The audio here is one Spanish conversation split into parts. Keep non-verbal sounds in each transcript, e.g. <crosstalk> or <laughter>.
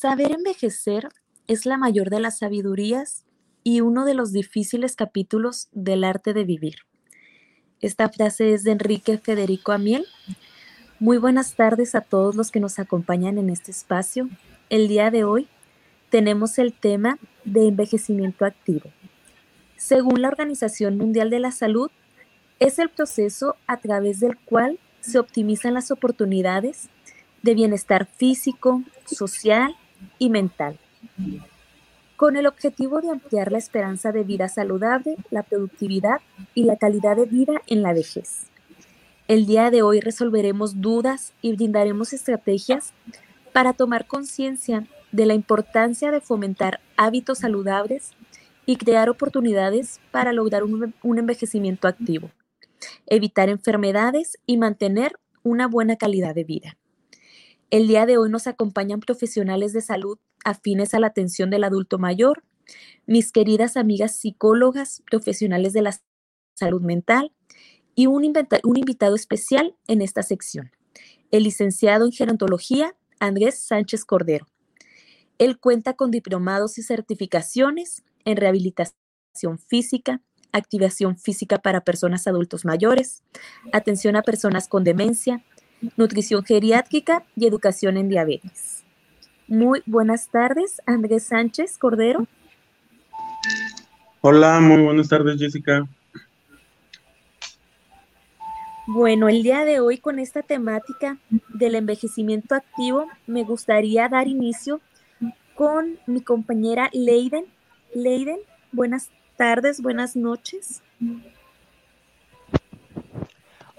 Saber envejecer es la mayor de las sabidurías y uno de los difíciles capítulos del arte de vivir. Esta frase es de Enrique Federico Amiel. Muy buenas tardes a todos los que nos acompañan en este espacio. El día de hoy tenemos el tema de envejecimiento activo. Según la Organización Mundial de la Salud, es el proceso a través del cual se optimizan las oportunidades de bienestar físico, social y mental, con el objetivo de ampliar la esperanza de vida saludable, la productividad y la calidad de vida en la vejez. El día de hoy resolveremos dudas y brindaremos estrategias para tomar conciencia de la importancia de fomentar hábitos saludables y crear oportunidades para lograr un, envejecimiento activo, evitar enfermedades y mantener una buena calidad de vida. El día de hoy nos acompañan profesionales de salud afines a la atención del adulto mayor, mis queridas amigas psicólogas, profesionales de la salud mental y un, invitado especial en esta sección, el licenciado en gerontología Andrés Sánchez Cordero. Él cuenta con diplomados y certificaciones en rehabilitación física, activación física para personas adultos mayores, atención a personas con demencia, nutrición geriátrica y educación en diabetes. Muy buenas tardes, Andrés Sánchez Cordero. Hola, muy buenas tardes, Jessica. Bueno, el día de hoy con esta temática del envejecimiento activo, me gustaría dar inicio con mi compañera Leiden, Leiden, buenas tardes, buenas noches.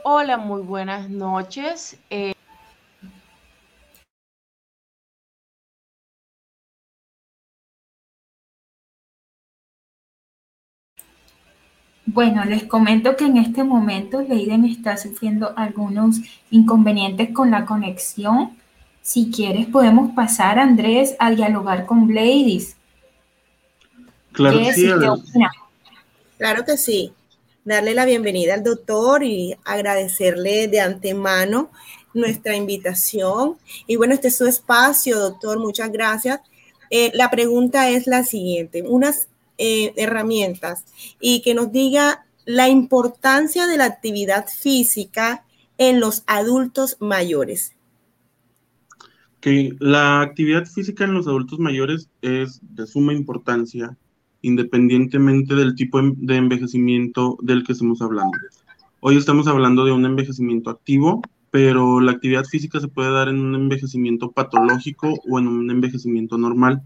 Hola, muy buenas noches. Eh, bueno, les comento que en este momento Leiden está sufriendo algunos inconvenientes con la conexión. Si quieres, podemos pasar, Andrés, a dialogar con Bladys. Claro que sí. Claro que sí. Darle la bienvenida al doctor y agradecerle de antemano nuestra invitación. Y bueno, este es su espacio, doctor. Muchas gracias. Eh, la pregunta es la siguiente, unas eh, herramientas y que nos diga la importancia de la actividad física en los adultos mayores. Que la actividad física en los adultos mayores es de suma importancia independientemente del tipo de envejecimiento del que estemos hablando. Hoy estamos hablando de un envejecimiento activo, pero la actividad física se puede dar en un envejecimiento patológico o en un envejecimiento normal.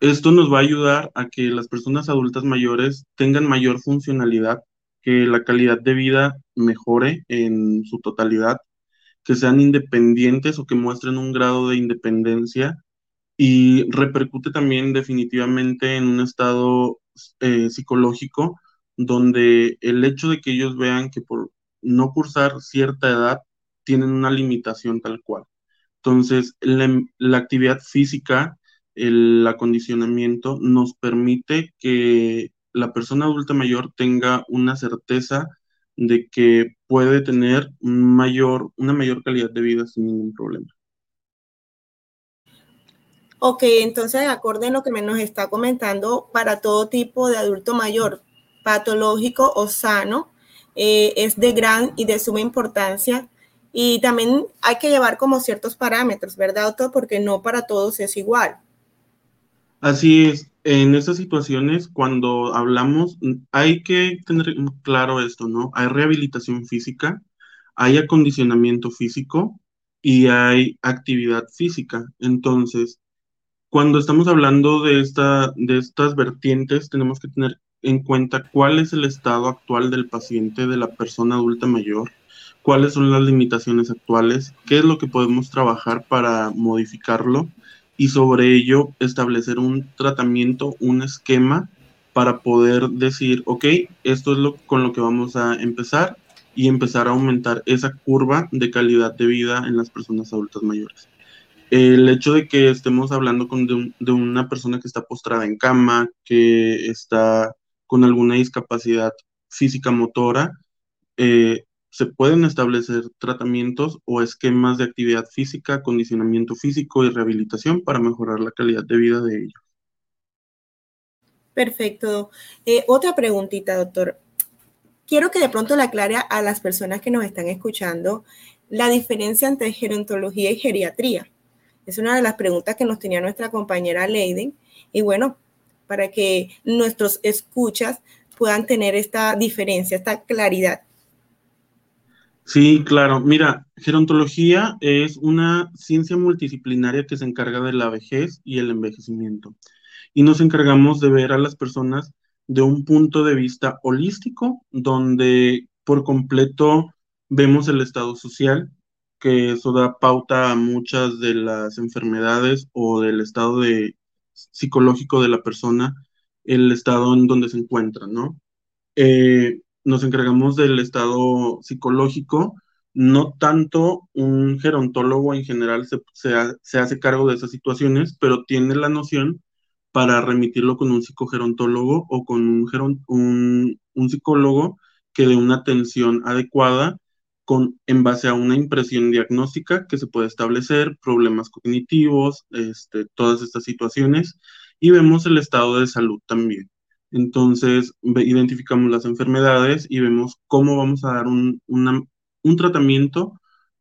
Esto nos va a ayudar a que las personas adultas mayores tengan mayor funcionalidad, que la calidad de vida mejore en su totalidad, que sean independientes o que muestren un grado de independencia y repercute también definitivamente en un estado eh, psicológico donde el hecho de que ellos vean que por no cursar cierta edad tienen una limitación tal cual. Entonces, la, actividad física, el acondicionamiento nos permite que la persona adulta mayor tenga una certeza de que puede tener mayor, una mayor calidad de vida sin ningún problema. Ok, entonces, acorde a lo que me nos está comentando, para todo tipo de adulto mayor, patológico o sano, eh, es de gran y de suma importancia. Y también hay que llevar como ciertos parámetros, ¿verdad, doctor? Porque no para todos es igual. Así es. En esas situaciones, cuando hablamos, hay que tener claro esto, ¿no? Hay rehabilitación física, hay acondicionamiento físico y hay actividad física. Entonces, cuando estamos hablando de, esta, de estas vertientes, tenemos que tener en cuenta cuál es el estado actual del paciente, de la persona adulta mayor, cuáles son las limitaciones actuales, qué es lo que podemos trabajar para modificarlo y sobre ello establecer un tratamiento, un esquema para poder decir, ok, esto es lo con lo que vamos a empezar y empezar a aumentar esa curva de calidad de vida en las personas adultas mayores el hecho de que estemos hablando con de, una persona que está postrada en cama, que está con alguna discapacidad física motora, eh, se pueden establecer tratamientos o esquemas de actividad física, condicionamiento físico y rehabilitación para mejorar la calidad de vida de ellos. Perfecto. Eh, otra preguntita, doctor. Quiero que de pronto le aclare a las personas que nos están escuchando la diferencia entre gerontología y geriatría. Es una de las preguntas que nos tenía nuestra compañera Leiden. Y bueno, para que nuestros escuchas puedan tener esta diferencia, esta claridad. Sí, claro. Mira, gerontología es una ciencia multidisciplinaria que se encarga de la vejez y el envejecimiento. Y nos encargamos de ver a las personas de un punto de vista holístico, donde por completo vemos el estado social, que eso da pauta a muchas de las enfermedades o del estado de, psicológico de la persona, el estado en donde se encuentra, ¿no? Eh, nos encargamos del estado psicológico, no tanto un gerontólogo en general se, se, hace cargo de esas situaciones, pero tiene la noción para remitirlo con un psicogerontólogo o con un, un, un psicólogo que dé una atención adecuada con, en base a una impresión diagnóstica que se puede establecer, problemas cognitivos, este, todas estas situaciones, y vemos el estado de salud también. Entonces, identificamos las enfermedades y vemos cómo vamos a dar un, un tratamiento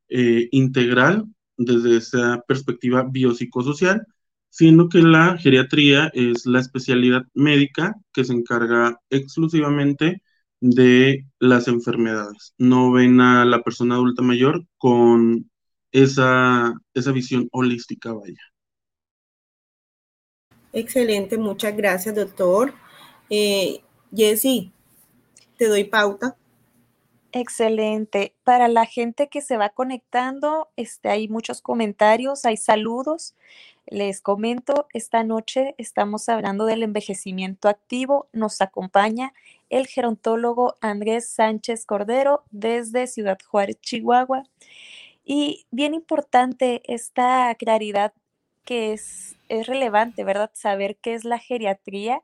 eh, integral desde esa perspectiva biopsicosocial, siendo que la geriatría es la especialidad médica que se encarga exclusivamente de las enfermedades. No ven a la persona adulta mayor con esa, esa visión holística, vaya. Excelente, muchas gracias, doctor. Eh, Jessy, te doy pauta. Excelente. Para la gente que se va conectando, este, hay muchos comentarios, hay saludos. Les comento, esta noche estamos hablando del envejecimiento activo. Nos acompaña el gerontólogo Andrés Sánchez Cordero desde Ciudad Juárez, Chihuahua. Y bien importante esta claridad que es, es relevante, ¿verdad? Saber qué es la geriatría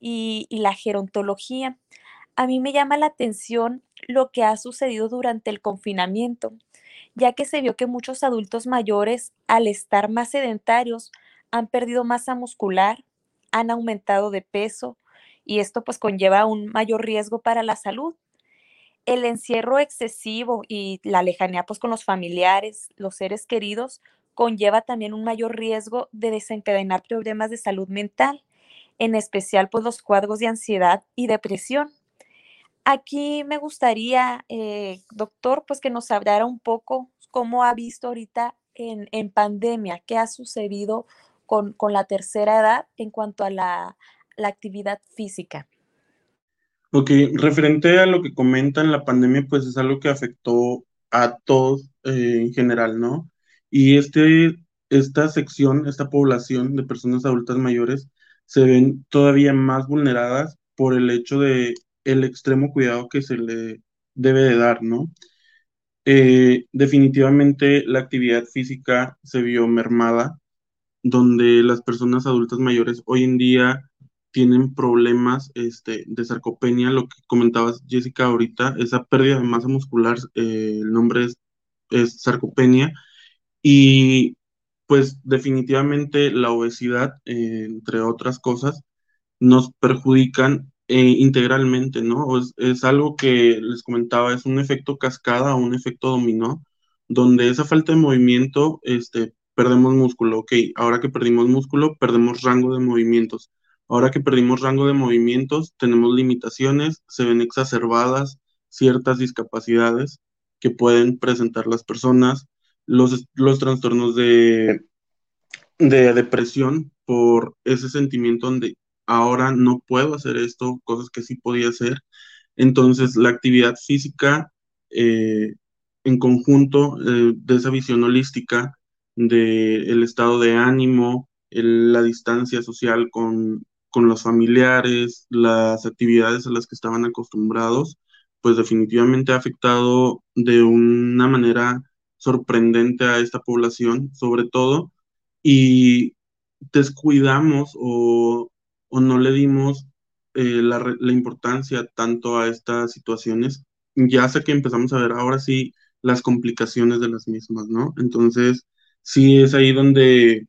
y, y la gerontología. A mí me llama la atención lo que ha sucedido durante el confinamiento, ya que se vio que muchos adultos mayores, al estar más sedentarios, han perdido masa muscular, han aumentado de peso, y esto pues conlleva un mayor riesgo para la salud. El encierro excesivo y la lejanía pues con los familiares, los seres queridos, conlleva también un mayor riesgo de desencadenar problemas de salud mental, en especial pues los cuadros de ansiedad y depresión. Aquí me gustaría, eh, doctor, pues que nos hablara un poco cómo ha visto ahorita en, en pandemia, qué ha sucedido con, con, la tercera edad en cuanto a la, la actividad física. Ok, referente a lo que comentan, la pandemia pues es algo que afectó a todos eh, en general, ¿no? Y este, esta sección, esta población de personas adultas mayores se ven todavía más vulneradas por el hecho de el extremo cuidado que se le debe de dar, ¿no? Eh, definitivamente la actividad física se vio mermada, donde las personas adultas mayores hoy en día tienen problemas este, de sarcopenia, lo que comentabas Jessica ahorita, esa pérdida de masa muscular, eh, el nombre es, sarcopenia, y pues definitivamente la obesidad, eh, entre otras cosas, nos perjudican eh, integralmente, ¿no? Es, es, algo que les comentaba, es un efecto cascada, un efecto dominó, donde esa falta de movimiento, este, perdemos músculo, ok, ahora que perdimos músculo, perdemos rango de movimientos Ahora que perdimos rango de movimientos, tenemos limitaciones, se ven exacerbadas ciertas discapacidades que pueden presentar las personas, los, los trastornos de, de depresión por ese sentimiento donde ahora no puedo hacer esto, cosas que sí podía hacer. Entonces, la actividad física eh, en conjunto eh, de esa visión holística del estado de ánimo, la distancia social con, con los familiares, las actividades a las que estaban acostumbrados, pues definitivamente ha afectado de una manera sorprendente a esta población, sobre todo, y descuidamos o, no le dimos eh, la, la, importancia tanto a estas situaciones ya hasta que empezamos a ver ahora sí las complicaciones de las mismas, ¿no? Entonces, sí es ahí donde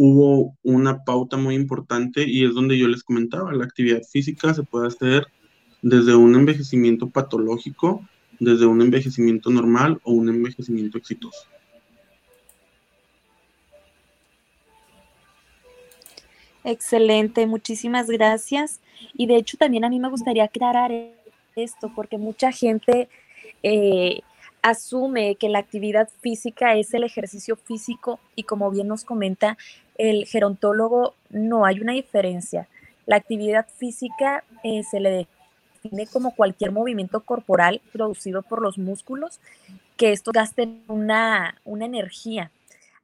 hubo una pauta muy importante y es donde yo les comentaba, la actividad física se puede hacer desde un envejecimiento patológico, desde un envejecimiento normal o un envejecimiento exitoso. Excelente, muchísimas gracias. Y de hecho también a mí me gustaría aclarar esto, porque mucha gente eh, asume que la actividad física es el ejercicio físico y como bien nos comenta el gerontólogo, no hay una diferencia. La actividad física eh, se le define como cualquier movimiento corporal producido por los músculos que estos gasten una, una energía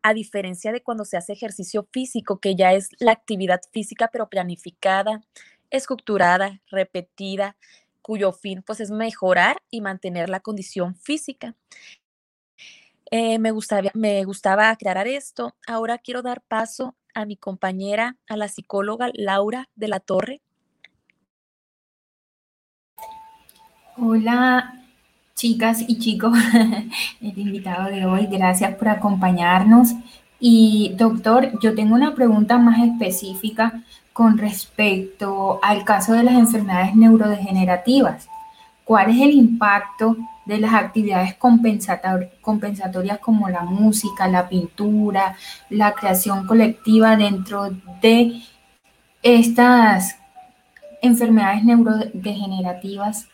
a diferencia de cuando se hace ejercicio físico, que ya es la actividad física, pero planificada, estructurada, repetida, cuyo fin pues es mejorar y mantener la condición física. Eh, me, gustaba, me gustaba aclarar esto. Ahora quiero dar paso a mi compañera, a la psicóloga Laura de la Torre. Hola, chicas y chicos, <laughs> el invitado de hoy, gracias por acompañarnos. Y doctor, yo tengo una pregunta más específica con respecto al caso de las enfermedades neurodegenerativas. ¿Cuál es el impacto de las actividades compensatorias como la música, la pintura, la creación colectiva dentro de estas enfermedades neurodegenerativas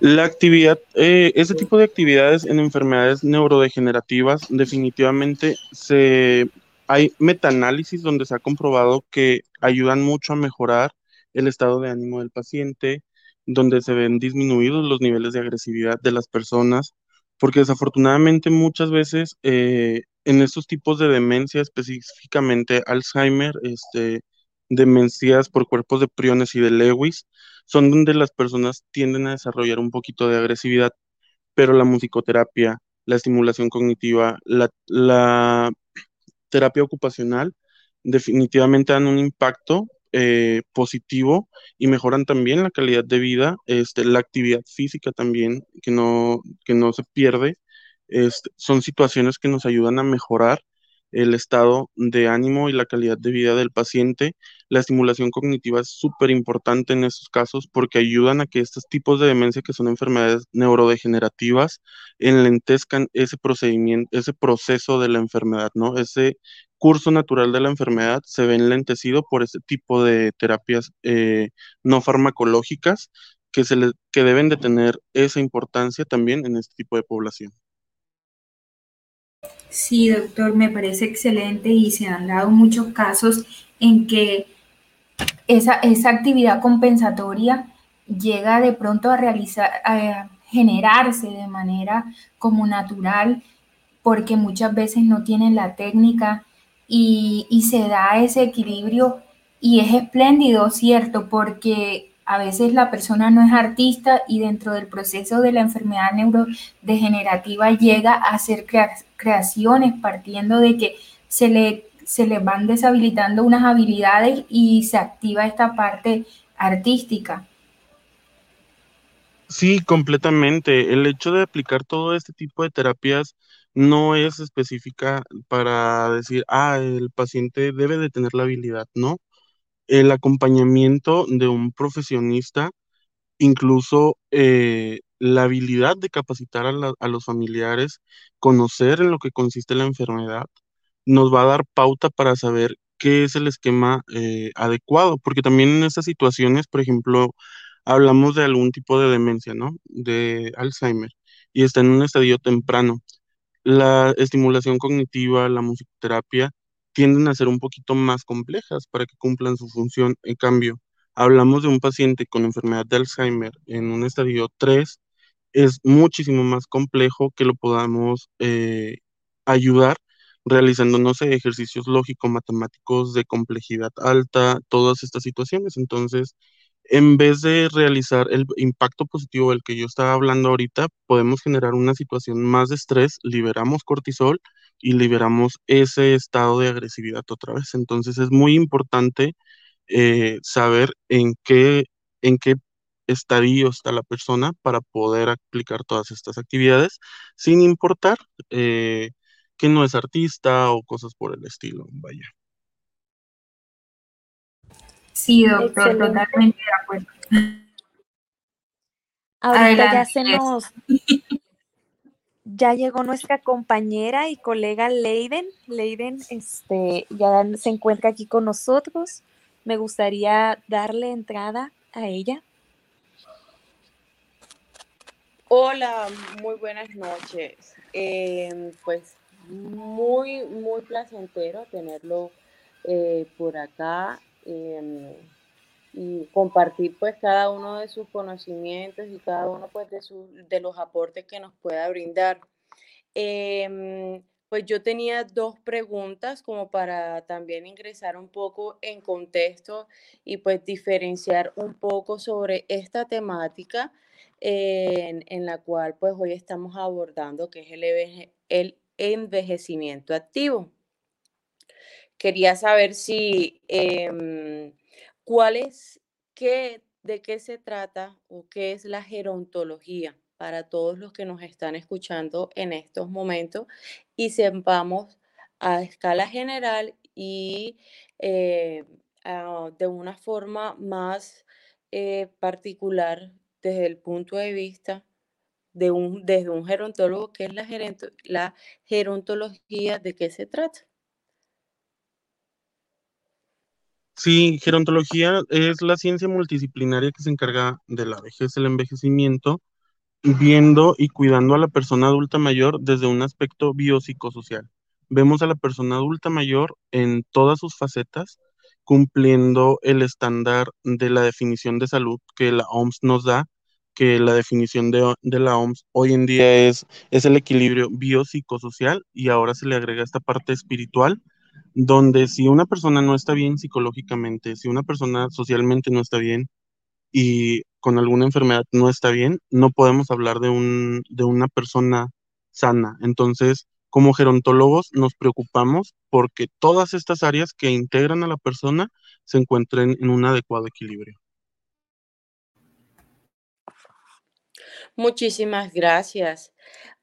la actividad, eh, ese tipo de actividades en enfermedades neurodegenerativas definitivamente se hay metaanálisis donde se ha comprobado que ayudan mucho a mejorar el estado de ánimo del paciente, donde se ven disminuidos los niveles de agresividad de las personas, porque desafortunadamente muchas veces eh, en estos tipos de demencia, específicamente Alzheimer, este, demencias por cuerpos de priones y de Lewis, son donde las personas tienden a desarrollar un poquito de agresividad, pero la musicoterapia, la estimulación cognitiva, la, terapia ocupacional definitivamente dan un impacto eh, positivo y mejoran también la calidad de vida, este, la actividad física también, que no, que no se pierde. Este, son situaciones que nos ayudan a mejorar el estado de ánimo y la calidad de vida del paciente. La estimulación cognitiva es súper importante en estos casos porque ayudan a que estos tipos de demencia, que son enfermedades neurodegenerativas, enlentezcan ese procedimiento, ese proceso de la enfermedad, ¿no? Ese curso natural de la enfermedad se ve enlentecido por ese tipo de terapias eh, no farmacológicas que, se le, que deben de tener esa importancia también en este tipo de población. Sí, doctor, me parece excelente y se han dado muchos casos en que esa, esa actividad compensatoria llega de pronto a realizar, a generarse de manera como natural, porque muchas veces no tienen la técnica y, se da ese equilibrio y es espléndido, ¿cierto? Porque a veces la persona no es artista y dentro del proceso de la enfermedad neurodegenerativa llega a hacer creaciones partiendo de que se le, se le van deshabilitando unas habilidades y se activa esta parte artística. Sí, completamente. El hecho de aplicar todo este tipo de terapias no es específica para decir, ah, el paciente debe de tener la habilidad, ¿no? el acompañamiento de un profesionista, incluso eh, la habilidad de capacitar a, los familiares, conocer en lo que consiste la enfermedad, nos va a dar pauta para saber qué es el esquema eh, adecuado, porque también en estas situaciones, por ejemplo, hablamos de algún tipo de demencia, ¿no? De Alzheimer, y está en un estadio temprano. La estimulación cognitiva, la musicoterapia, tienden a ser un poquito más complejas para que cumplan su función. En cambio, hablamos de un paciente con enfermedad de Alzheimer en un estadio 3, es muchísimo más complejo que lo podamos eh, ayudar realizando, no sé, ejercicios lógico-matemáticos de complejidad alta, todas estas situaciones. Entonces, en vez de realizar el impacto positivo del que yo estaba hablando ahorita, podemos generar una situación más de estrés, liberamos cortisol y liberamos ese estado de agresividad otra vez. Entonces es muy importante eh, saber en qué, en qué estadio está la persona para poder aplicar todas estas actividades, sin importar eh, que no es artista o cosas por el estilo, vaya. Sí, doctor, totalmente de acuerdo. Ahorita ya se nos, ya llegó nuestra compañera y colega Leiden. Leiden este, ya se encuentra aquí con nosotros. Me gustaría darle entrada a ella. Hola, muy buenas noches. Em, pues muy, muy placentero tenerlo eh, por acá em, y compartir pues cada uno de sus conocimientos y cada uno pues de, de los aportes que nos pueda brindar. Em, pues yo tenía dos preguntas como para también ingresar un poco en contexto y pues diferenciar un poco sobre esta temática en, la cual pues hoy estamos abordando, que es el envejecimiento activo. Quería saber si, eh, cuál es, qué, de qué se trata o qué es la gerontología para todos los que nos están escuchando en estos momentos y sepamos a escala general y eh, de una forma más eh, particular desde el punto de vista de un, desde un gerontólogo, ¿qué es la, la gerontología? ¿De qué se trata? Sí, gerontología es la ciencia multidisciplinaria que se encarga de la vejez, el envejecimiento viendo y cuidando a la persona adulta mayor desde un aspecto biopsicosocial. Vemos a la persona adulta mayor en todas sus facetas, cumpliendo el estándar de la definición de salud que la OMS nos da, que la definición de, la OMS hoy en día es, es el equilibrio biopsicosocial y ahora se le agrega esta parte espiritual, donde si una persona no está bien psicológicamente, si una persona socialmente no está bien, y con alguna enfermedad no está bien, no podemos hablar de, un, de una persona sana. Entonces, como gerontólogos nos preocupamos porque todas estas áreas que integran a la persona se encuentren en un adecuado equilibrio. Muchísimas gracias.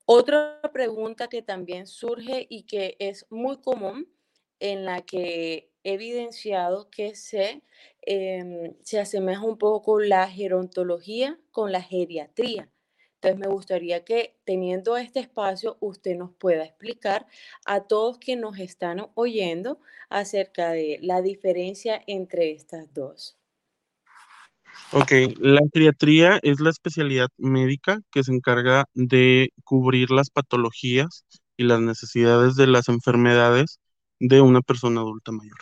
Otra pregunta que también surge y que es muy común en la que he evidenciado que se Em, se asemeja un poco la gerontología con la geriatría. Entonces me gustaría que teniendo este espacio usted nos pueda explicar a todos que nos están oyendo acerca de la diferencia entre estas dos. Ok, la geriatría es la especialidad médica que se encarga de cubrir las patologías y las necesidades de las enfermedades de una persona adulta mayor.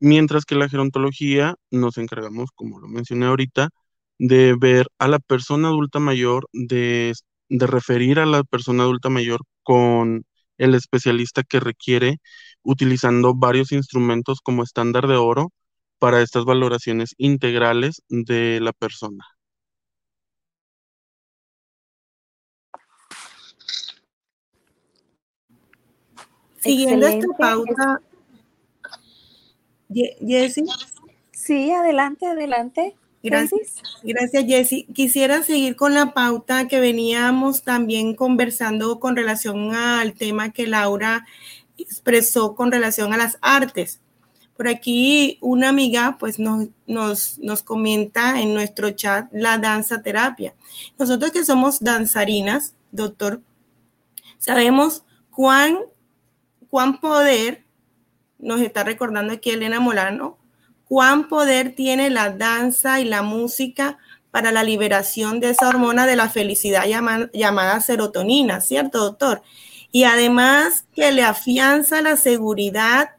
Mientras que la gerontología nos encargamos, como lo mencioné ahorita, de ver a la persona adulta mayor, de, referir a la persona adulta mayor con el especialista que requiere, utilizando varios instrumentos como estándar de oro para estas valoraciones integrales de la persona. Siguiendo esta pauta, Jessie. Sí, adelante, adelante. Gracias, gracias Jessie. Quisiera seguir con la pauta que veníamos también conversando con relación al tema que Laura expresó con relación a las artes. Por aquí una amiga pues nos, nos, nos comenta en nuestro chat la danza terapia. Nosotros que somos danzarinas, doctor, sabemos cuán, cuán poder nos está recordando aquí Elena Molano, cuán poder tiene la danza y la música para la liberación de esa hormona de la felicidad llamada, serotonina, ¿cierto, doctor? Y además que le afianza la seguridad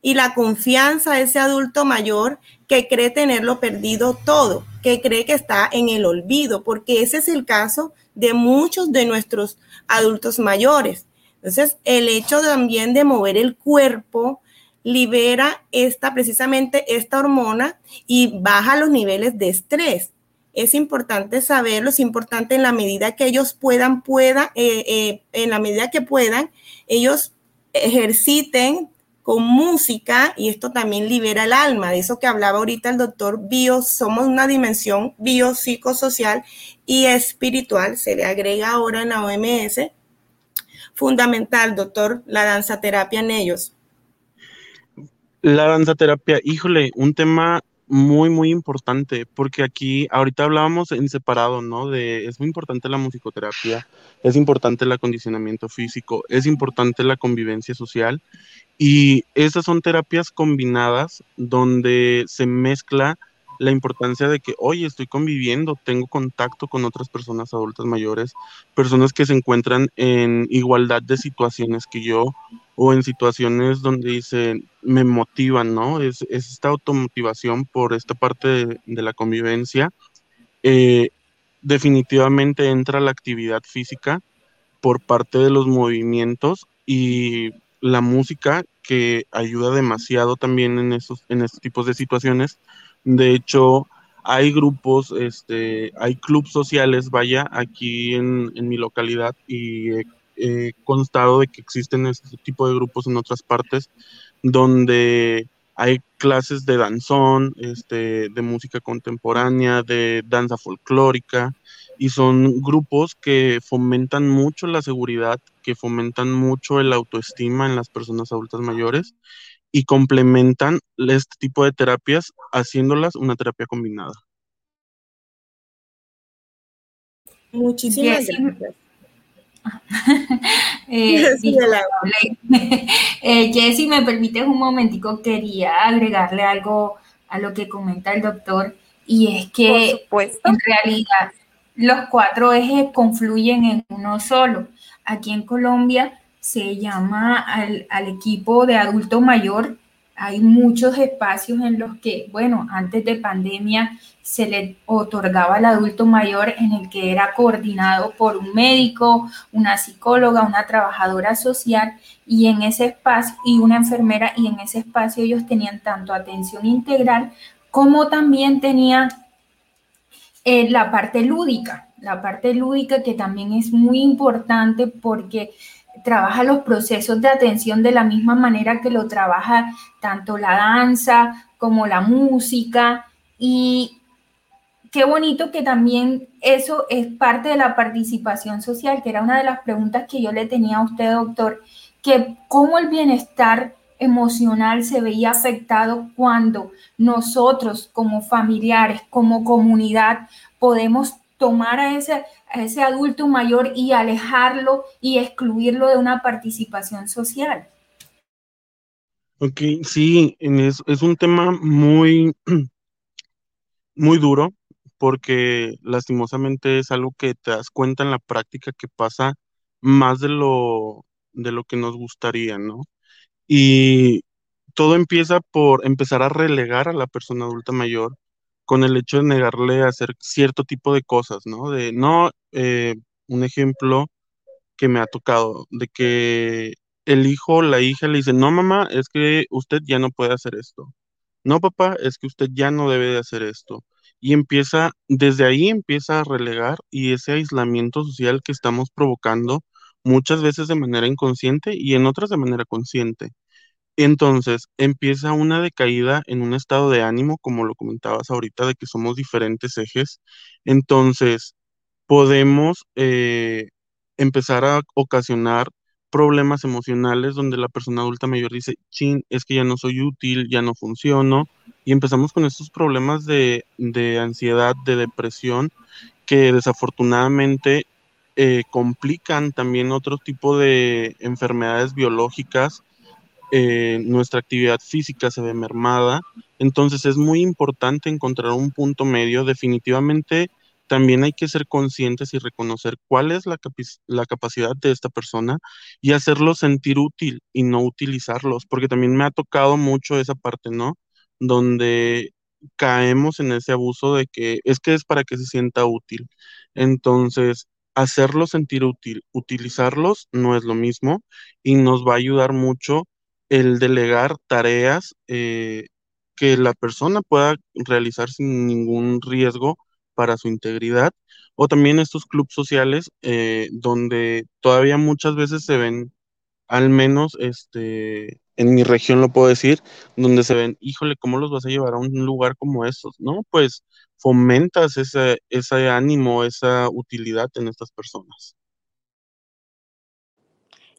y la confianza a ese adulto mayor que cree tenerlo perdido todo, que cree que está en el olvido, porque ese es el caso de muchos de nuestros adultos mayores. Entonces, el hecho también de mover el cuerpo, libera esta, precisamente esta hormona y baja los niveles de estrés. Es importante saberlo, es importante en la medida que ellos puedan, puedan, eh, eh, en la medida que puedan, ellos ejerciten con música y esto también libera el alma, de eso que hablaba ahorita el doctor bio, somos una dimensión biopsicosocial y espiritual, se le agrega ahora en la OMS, fundamental, doctor, la danza terapia en ellos. La danza terapia, híjole, un tema muy, muy importante, porque aquí ahorita hablábamos en separado, ¿no? De es muy importante la musicoterapia, es importante el acondicionamiento físico, es importante la convivencia social y esas son terapias combinadas donde se mezcla la importancia de que, oye, estoy conviviendo, tengo contacto con otras personas adultas mayores, personas que se encuentran en igualdad de situaciones que yo o en situaciones donde dicen, me motivan, ¿no? Es, esta automotivación por esta parte de, la convivencia. Eh, definitivamente entra la actividad física por parte de los movimientos y la música que ayuda demasiado también en esos en estos tipos de situaciones de hecho, hay grupos, este, hay clubes sociales, vaya, aquí en, mi localidad y he, constado de que existen este tipo de grupos en otras partes donde hay clases de danzón, este, de música contemporánea, de danza folclórica, y son grupos que fomentan mucho la seguridad, que fomentan mucho el autoestima en las personas adultas mayores y complementan este tipo de terapias haciéndolas una terapia combinada. Muchísimas gracias. <laughs> eh, <laughs> eh, Jessy, me permites un momentico, quería agregarle algo a lo que comenta el doctor, y es que en realidad los cuatro ejes confluyen en uno solo. Aquí en Colombia se llama al, equipo de adulto mayor. Hay muchos espacios en los que, bueno, antes de pandemia se le otorgaba al adulto mayor en el que era coordinado por un médico, una psicóloga, una trabajadora social y en ese espacio y una enfermera y en ese espacio ellos tenían tanto atención integral como también tenían eh, la parte lúdica, la parte lúdica que también es muy importante porque trabaja los procesos de atención de la misma manera que lo trabaja tanto la danza como la música. Y qué bonito que también eso es parte de la participación social, que era una de las preguntas que yo le tenía a usted, doctor, que cómo el bienestar emocional se veía afectado cuando nosotros como familiares, como comunidad, podemos tomar a ese, adulto mayor y alejarlo y excluirlo de una participación social. Ok, sí, es, es un tema muy, <clears throat> muy duro porque lastimosamente es algo que te das cuenta en la práctica que pasa más de lo, de lo que nos gustaría, ¿no? Y todo empieza por empezar a relegar a la persona adulta mayor con el hecho de negarle a hacer cierto tipo de cosas, ¿no? De no, eh, un ejemplo que me ha tocado, de que el hijo o la hija le dice, no mamá, es que usted ya no puede hacer esto. No papá, es que usted ya no debe de hacer esto. Y empieza, desde ahí empieza a relegar y ese aislamiento social que estamos provocando muchas veces de manera inconsciente y en otras de manera consciente. Entonces empieza una decaída en un estado de ánimo, como lo comentabas ahorita, de que somos diferentes ejes. Entonces podemos eh, empezar a ocasionar problemas emocionales donde la persona adulta mayor dice, chin, es que ya no soy útil, ya no funciono, y empezamos con estos problemas de, ansiedad, de depresión, que desafortunadamente eh, complican también otro tipo de enfermedades biológicas eh, nuestra actividad física se ve mermada. Entonces es muy importante encontrar un punto medio. Definitivamente también hay que ser conscientes y reconocer cuál es la, la capacidad de esta persona y hacerlo sentir útil y no utilizarlos, porque también me ha tocado mucho esa parte, ¿no? Donde caemos en ese abuso de que es que es para que se sienta útil. Entonces, hacerlo sentir útil, utilizarlos no es lo mismo y nos va a ayudar mucho el delegar tareas eh, que la persona pueda realizar sin ningún riesgo para su integridad, o también estos clubes sociales eh, donde todavía muchas veces se ven, al menos este, en mi región lo puedo decir, donde se ven, híjole, ¿cómo los vas a llevar a un lugar como estos? ¿No? Pues fomentas ese, ese ánimo, esa utilidad en estas personas.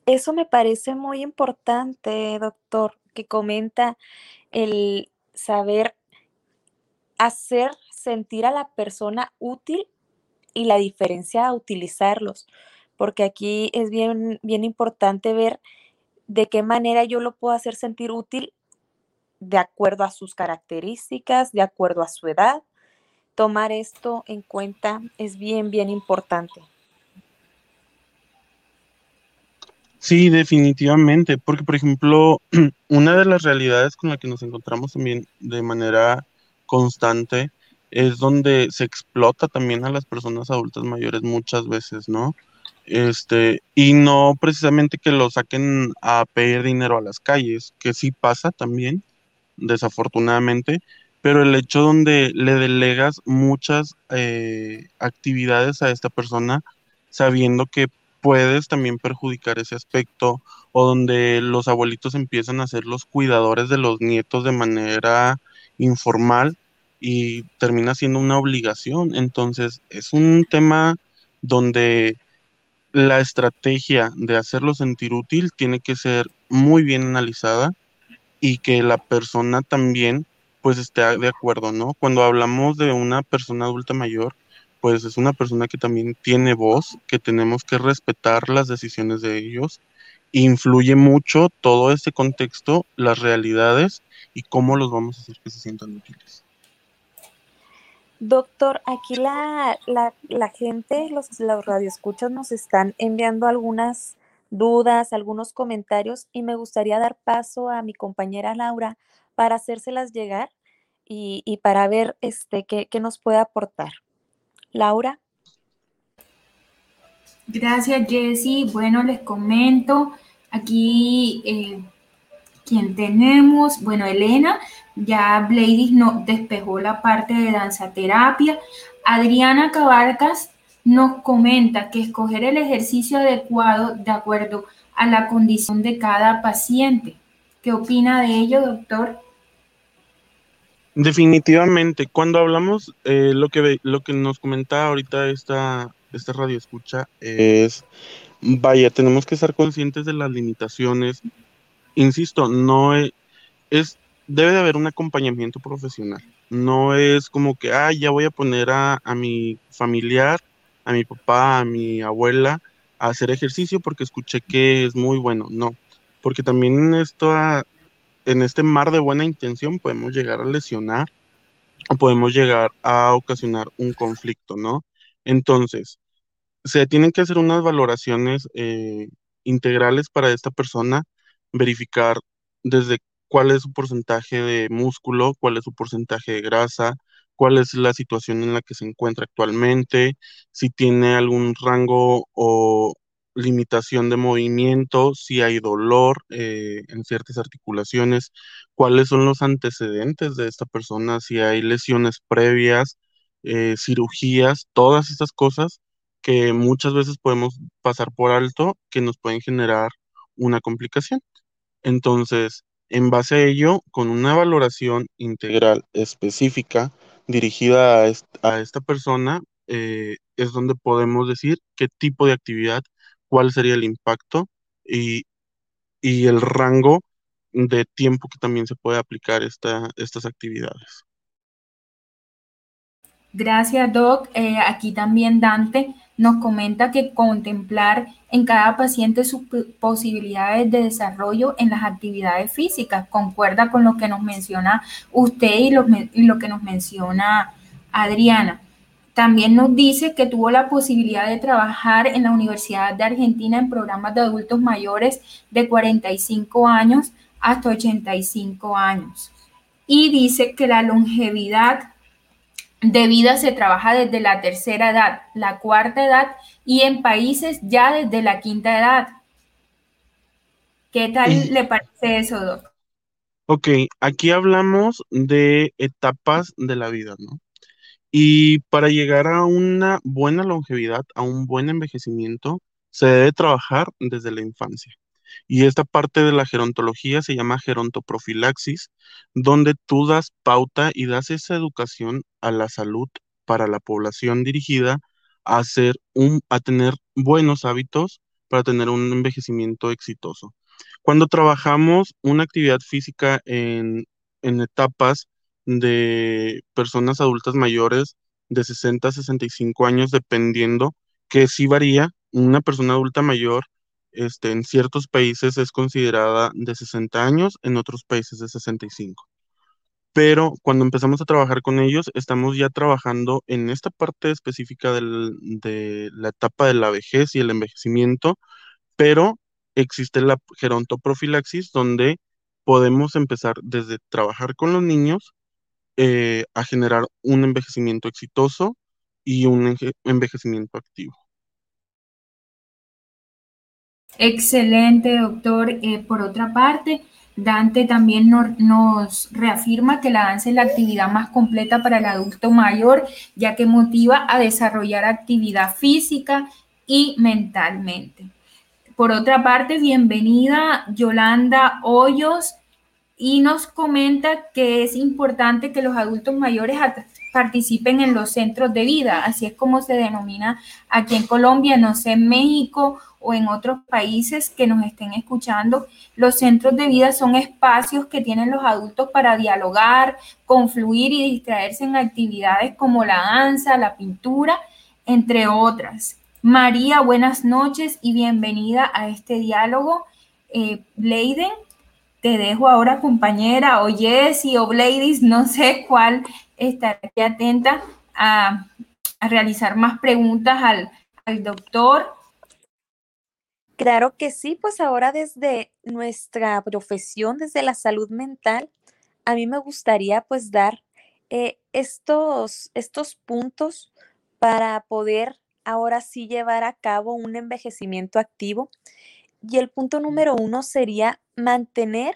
Eso me parece muy importante, doctor, que comenta el saber hacer sentir a la persona útil y la diferencia a utilizarlos, porque aquí es bien, bien importante ver de qué manera yo lo puedo hacer sentir útil de acuerdo a sus características, de acuerdo a su edad. Tomar esto en cuenta es bien, bien importante. Sí, definitivamente, porque por ejemplo, <clears throat> una de las realidades con la que nos encontramos también de manera constante es donde se explota también a las personas adultas mayores muchas veces, ¿no? Este, y no precisamente que lo saquen a pedir dinero a las calles, que sí pasa también, desafortunadamente, pero el hecho donde le delegas muchas eh, actividades a esta persona sabiendo que puedes también perjudicar ese aspecto o donde los abuelitos empiezan a ser los cuidadores de los nietos de manera informal y termina siendo una obligación. Entonces es un tema donde la estrategia de hacerlo sentir útil tiene que ser muy bien analizada y que la persona también pues esté de acuerdo, ¿no? Cuando hablamos de una persona adulta mayor, pues es una persona que también tiene voz, que tenemos que respetar las decisiones de ellos. Influye mucho todo este contexto, las realidades y cómo los vamos a hacer que se sientan útiles. Doctor, aquí la, la, gente, los, los radioescuchas nos están enviando algunas dudas, algunos comentarios y me gustaría dar paso a mi compañera Laura para hacérselas llegar y, y para ver este, qué, qué nos puede aportar. Laura. Gracias, Jessy. Bueno, les comento aquí eh, quién tenemos. Bueno, Elena ya Bladys nos despejó la parte de danza terapia. Adriana Cabarcas nos comenta que escoger el ejercicio adecuado de acuerdo a la condición de cada paciente. ¿Qué opina de ello, doctor? Definitivamente, cuando hablamos, eh, lo, que, lo que nos comentaba ahorita esta, esta radio escucha es, vaya, tenemos que estar conscientes de las limitaciones. Insisto, no es debe de haber un acompañamiento profesional. No es como que, ah, ya voy a poner a, mi familiar, a mi papá, a mi abuela a hacer ejercicio porque escuché que es muy bueno. No, porque también en, esto, en este mar de buena intención podemos llegar a lesionar o podemos llegar a ocasionar un conflicto, ¿no? Entonces, se tienen que hacer unas valoraciones eh, integrales para esta persona, verificar desde cuál es su porcentaje de músculo, cuál es su porcentaje de grasa, cuál es la situación en la que se encuentra actualmente, si tiene algún rango o limitación de movimiento, si hay dolor eh, en ciertas articulaciones, cuáles son los antecedentes de esta persona, si hay lesiones previas, eh, cirugías, todas estas cosas que muchas veces podemos pasar por alto que nos pueden generar una complicación. Entonces, en base a ello, con una valoración integral específica dirigida a, esta persona, eh, es donde podemos decir qué tipo de actividad, cuál sería el impacto y, el rango de tiempo que también se puede aplicar estas actividades. Gracias, Doc. Eh, aquí también Dante nos comenta que contemplar en cada paciente sus posibilidades de desarrollo en las actividades físicas. Concuerda con lo que nos menciona usted y lo, y lo que nos menciona Adriana. También nos dice que tuvo la posibilidad de trabajar en la Universidad de Argentina en programas de adultos mayores de 45 años hasta 85 años. Y dice que la longevidad de vida se trabaja desde la tercera edad, la cuarta edad y en países ya desde la quinta edad. ¿Qué tal le parece eso, Doc? Ok, aquí hablamos de etapas de la vida, ¿no? Y para llegar a una buena longevidad, a un buen envejecimiento, se debe trabajar desde la infancia. Y esta parte de la gerontología se llama gerontoprofilaxis, donde tú das pauta y das esa educación a la salud para la población dirigida a, hacer un, a tener buenos hábitos para tener un envejecimiento exitoso. Cuando trabajamos una actividad física en, en etapas de personas adultas mayores de 60 a 65 años, dependiendo que sí varía, una persona adulta mayor este, en ciertos países es considerada de 60 años, en otros países de 65. Pero cuando empezamos a trabajar con ellos, estamos ya trabajando en esta parte específica de la etapa de la vejez y el envejecimiento, pero existe la gerontoprofilaxis donde podemos empezar desde trabajar con los niños eh, a generar un envejecimiento exitoso y un envejecimiento activo. Excelente, doctor. Eh, por otra parte, Dante también nos reafirma que la danza es la actividad más completa para el adulto mayor, ya que motiva a desarrollar actividad física y mentalmente. Por otra parte, bienvenida Yolanda Hoyos y nos comenta que es importante que los adultos mayores participen en los centros de vida, así es como se denomina aquí en Colombia, no sé, en México o en otros países que nos estén escuchando. Los centros de vida son espacios que tienen los adultos para dialogar, confluir y distraerse en actividades como la danza, la pintura, entre otras. María, buenas noches y bienvenida a este diálogo. Eh, Leiden, te dejo ahora compañera, o Jessie, o Bladys, no sé cuál estaré atenta a, realizar más preguntas al, al doctor. Claro que sí, pues ahora desde nuestra profesión, desde la salud mental, a mí me gustaría pues dar eh, estos, estos puntos para poder ahora sí llevar a cabo un envejecimiento activo. Y el punto número uno sería mantener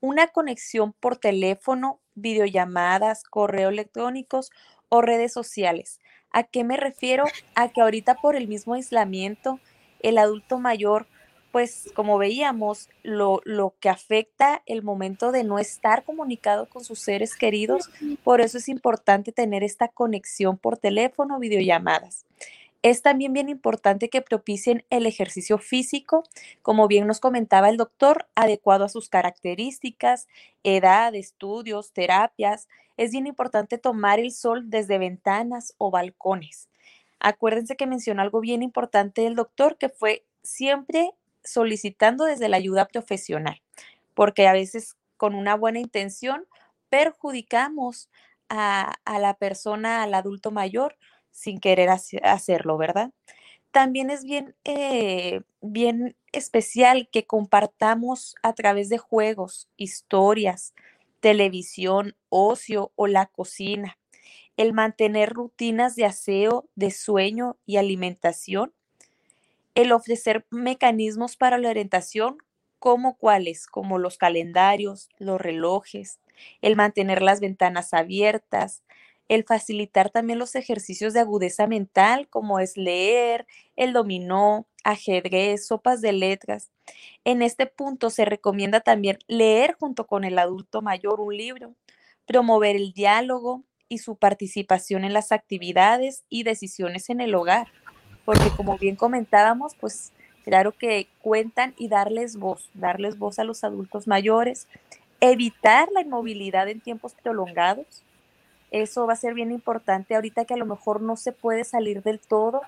una conexión por teléfono, videollamadas, correo electrónicos o redes sociales. ¿A qué me refiero? A que ahorita por el mismo aislamiento, el adulto mayor, pues como veíamos, lo, lo, que afecta el momento de no estar comunicado con sus seres queridos, por eso es importante tener esta conexión por teléfono, videollamadas. Es también bien importante que propicien el ejercicio físico, como bien nos comentaba el doctor, adecuado a sus características, edad, estudios, terapias. Es bien importante tomar el sol desde ventanas o balcones. Acuérdense que mencionó algo bien importante el doctor, que fue siempre solicitando desde la ayuda profesional, porque a veces con una buena intención perjudicamos a, a la persona, al adulto mayor, sin querer hacerlo, ¿verdad? También es bien, eh, bien especial que compartamos a través de juegos, historias, televisión, ocio o la cocina. El mantener rutinas de aseo, de sueño y alimentación. El ofrecer mecanismos para la orientación, como cuáles, como los calendarios, los relojes, el mantener las ventanas abiertas, el facilitar también los ejercicios de agudeza mental, como es leer, el dominó, ajedrez, sopas de letras. En este punto se recomienda también leer junto con el adulto mayor un libro, promover el diálogo y su participación en las actividades y decisiones en el hogar, porque como bien comentábamos, pues claro que cuentan y darles voz, darles voz a los adultos mayores, evitar la inmovilidad en tiempos prolongados, eso va a ser bien importante ahorita que a lo mejor no se puede salir del todo,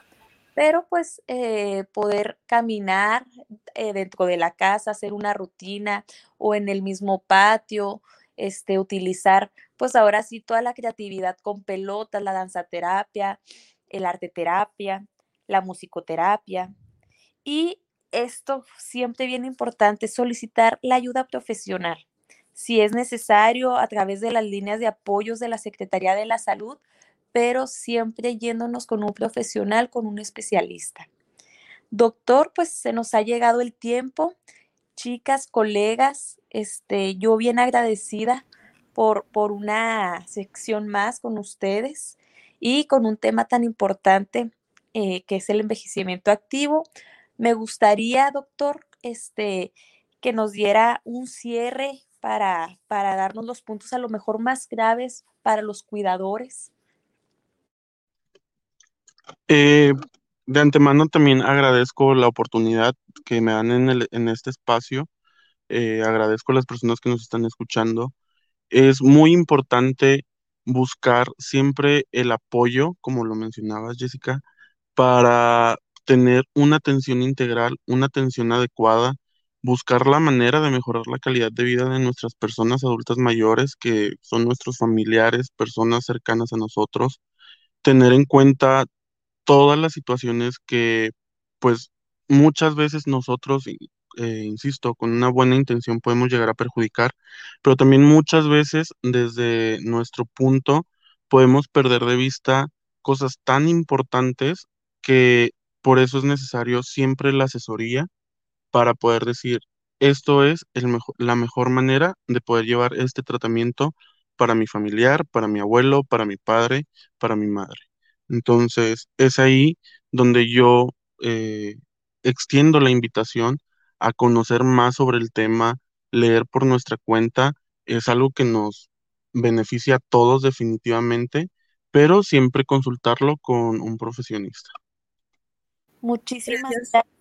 pero pues eh, poder caminar eh, dentro de la casa, hacer una rutina o en el mismo patio, este, utilizar pues ahora sí toda la creatividad con pelotas, la danzaterapia, el arte terapia, la musicoterapia. Y esto siempre bien importante, solicitar la ayuda profesional si es necesario, a través de las líneas de apoyos de la Secretaría de la Salud, pero siempre yéndonos con un profesional, con un especialista. Doctor, pues se nos ha llegado el tiempo. Chicas, colegas, este, yo bien agradecida por, por una sección más con ustedes y con un tema tan importante eh, que es el envejecimiento activo. Me gustaría, doctor, este, que nos diera un cierre para, para darnos los puntos a lo mejor más graves para los cuidadores. Eh, de antemano también agradezco la oportunidad que me dan en, en este espacio. Eh, agradezco a las personas que nos están escuchando. Es muy importante buscar siempre el apoyo, como lo mencionabas, Jessica, para tener una atención integral, una atención adecuada, buscar la manera de mejorar la calidad de vida de nuestras personas adultas mayores, que son nuestros familiares, personas cercanas a nosotros, tener en cuenta todas las situaciones que, pues, muchas veces nosotros, eh, insisto, con una buena intención podemos llegar a perjudicar, pero también muchas veces desde nuestro punto podemos perder de vista cosas tan importantes que por eso es necesario siempre la asesoría para poder decir, esto es el la mejor manera de poder llevar este tratamiento para mi familiar, para mi abuelo, para mi padre, para mi madre. Entonces, es ahí donde yo eh, extiendo la invitación a conocer más sobre el tema, leer por nuestra cuenta, es algo que nos beneficia a todos definitivamente, pero siempre consultarlo con un profesionista. Muchísimas gracias.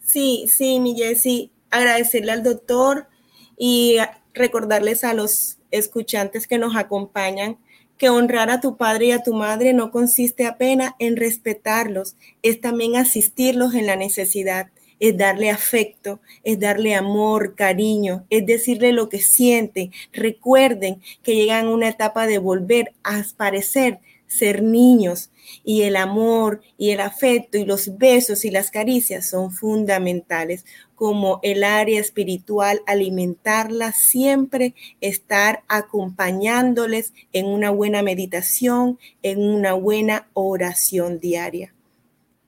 Sí, sí, mi Jessy, agradecerle al doctor y recordarles a los escuchantes que nos acompañan que honrar a tu padre y a tu madre no consiste apenas en respetarlos, es también asistirlos en la necesidad, es darle afecto, es darle amor, cariño, es decirle lo que sienten. Recuerden que llegan una etapa de volver a parecer ser niños y el amor y el afecto y los besos y las caricias son fundamentales como el área espiritual, alimentarla siempre, estar acompañándoles en una buena meditación, en una buena oración diaria.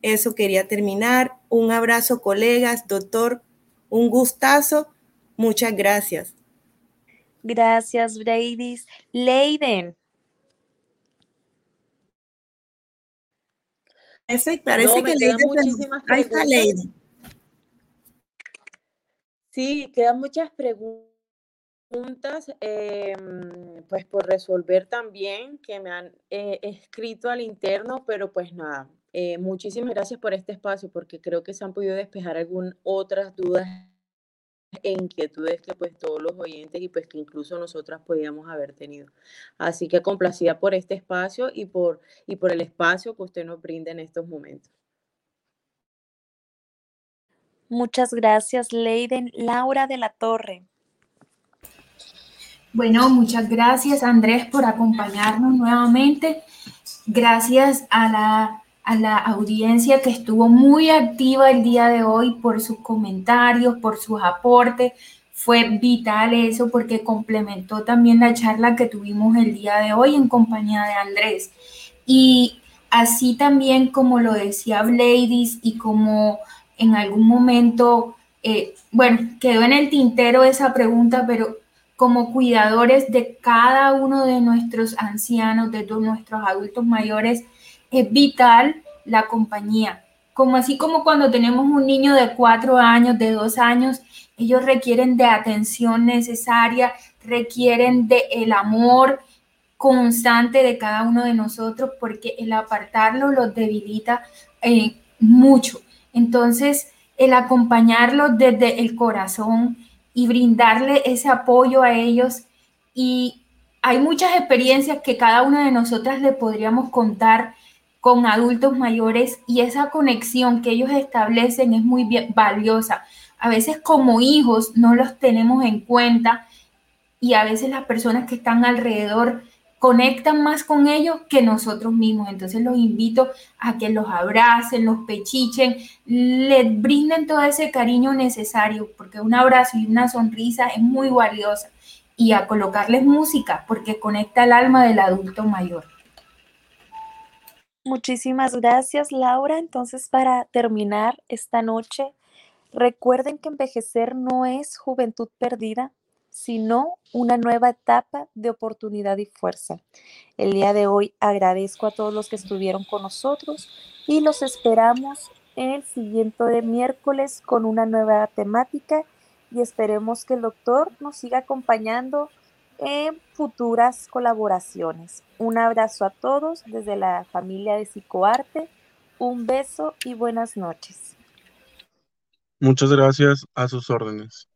Eso quería terminar. Un abrazo, colegas, doctor, un gustazo. Muchas gracias. Gracias, Brady. Leiden. Ese, parece que Leiden. Muchísimas preguntas. Sí, quedan muchas preguntas, em, pues por resolver también que me han eh, escrito al interno, pero pues nada, eh, muchísimas gracias por este espacio porque creo que se han podido despejar algunas otras dudas e inquietudes que pues todos los oyentes y pues que incluso nosotras podíamos haber tenido. Así que complacida por este espacio y por, y por el espacio que usted nos brinda en estos momentos. Muchas gracias, Leiden. Laura de la Torre. Bueno, muchas gracias, Andrés, por acompañarnos nuevamente. Gracias a la a la audiencia que estuvo muy activa el día de hoy por sus comentarios, por sus aportes. Fue vital eso porque complementó también la charla que tuvimos el día de hoy en compañía de Andrés. Y así también como lo decía Bladys y como en algún momento, eh, bueno, quedó en el tintero esa pregunta, pero como cuidadores de cada uno de nuestros ancianos, de todos nuestros adultos mayores, es vital la compañía. Como así como cuando tenemos un niño de cuatro años, de dos años, ellos requieren de atención necesaria, requieren de el amor constante de cada uno de nosotros, porque el apartarlo los debilita eh, mucho. Entonces, el acompañarlos desde el corazón y brindarle ese apoyo a ellos. Y hay muchas experiencias que cada una de nosotras le podríamos contar con adultos mayores y esa conexión que ellos establecen es muy valiosa. A veces como hijos no los tenemos en cuenta y a veces las personas que están alrededor conectan más con ellos que nosotros mismos. Entonces los invito a que los abracen, los pechichen, les brinden todo ese cariño necesario, porque un abrazo y una sonrisa es muy valiosa. Y a colocarles música, porque conecta el alma del adulto mayor. Muchísimas gracias, Laura. Entonces, para terminar esta noche, recuerden que envejecer no es juventud perdida, sino una nueva etapa de oportunidad y fuerza. El día de hoy agradezco a todos los que estuvieron con nosotros y los esperamos el siguiente miércoles con una nueva temática y esperemos que el doctor nos siga acompañando en futuras colaboraciones. Un abrazo a todos desde la familia de Psicoarte. Un beso y buenas noches. Muchas gracias a sus órdenes.